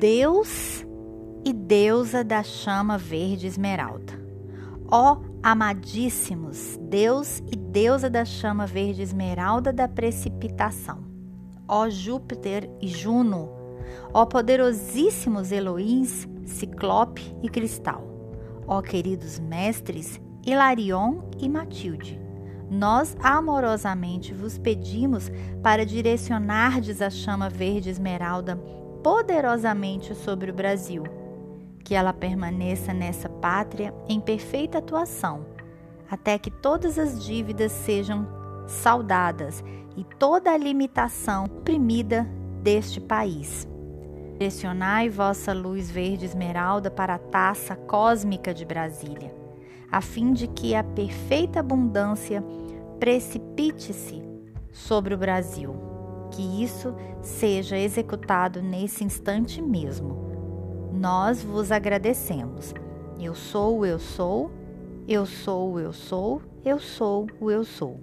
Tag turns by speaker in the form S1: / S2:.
S1: Deus e deusa da chama verde esmeralda. Ó amadíssimos, Deus e deusa da chama verde esmeralda da precipitação. Ó Júpiter e Juno, ó poderosíssimos Eloís, Ciclope e Cristal. Ó queridos mestres Hilarion e Matilde, nós amorosamente vos pedimos para direcionardes a chama verde esmeralda poderosamente sobre o Brasil que ela permaneça nessa pátria em perfeita atuação, até que todas as dívidas sejam saudadas e toda a limitação oprimida deste país. Direcionai vossa luz verde esmeralda para a taça cósmica de Brasília, a fim de que a perfeita abundância precipite-se sobre o Brasil. Que isso seja executado nesse instante mesmo nós vos agradecemos. Eu sou o eu sou, eu sou o eu sou, eu sou o eu sou.